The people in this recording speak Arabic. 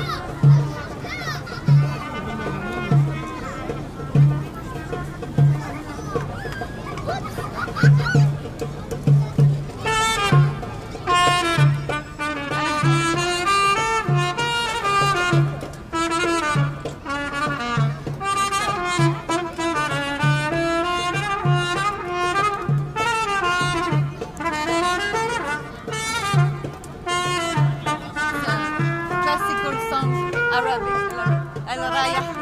Oh, بالعربي أنا رايح